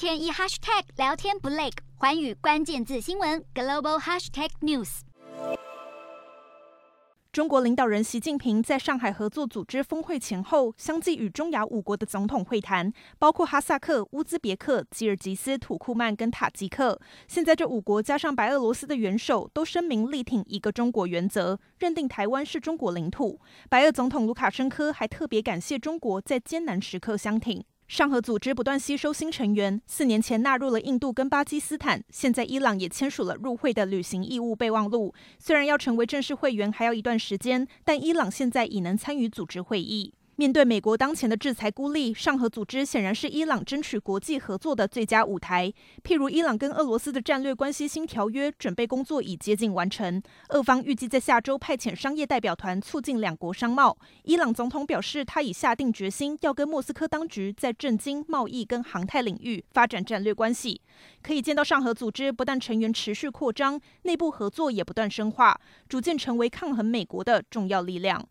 天一 hashtag 聊天不累，寰宇关键字新闻 global hashtag news。中国领导人习近平在上海合作组织峰会前后，相继与中亚五国的总统会谈，包括哈萨克、乌兹别克、吉尔吉斯、土库曼跟塔吉克。现在这五国加上白俄罗斯的元首都声明力挺一个中国原则，认定台湾是中国领土。白俄总统卢卡申科还特别感谢中国在艰难时刻相挺。上合组织不断吸收新成员，四年前纳入了印度跟巴基斯坦，现在伊朗也签署了入会的履行义务备忘录。虽然要成为正式会员还要一段时间，但伊朗现在已能参与组织会议。面对美国当前的制裁孤立，上合组织显然是伊朗争取国际合作的最佳舞台。譬如，伊朗跟俄罗斯的战略关系新条约准备工作已接近完成，俄方预计在下周派遣商业代表团促进两国商贸。伊朗总统表示，他已下定决心要跟莫斯科当局在政经、贸易跟航太领域发展战略关系。可以见到，上合组织不但成员持续扩张，内部合作也不断深化，逐渐成为抗衡美国的重要力量。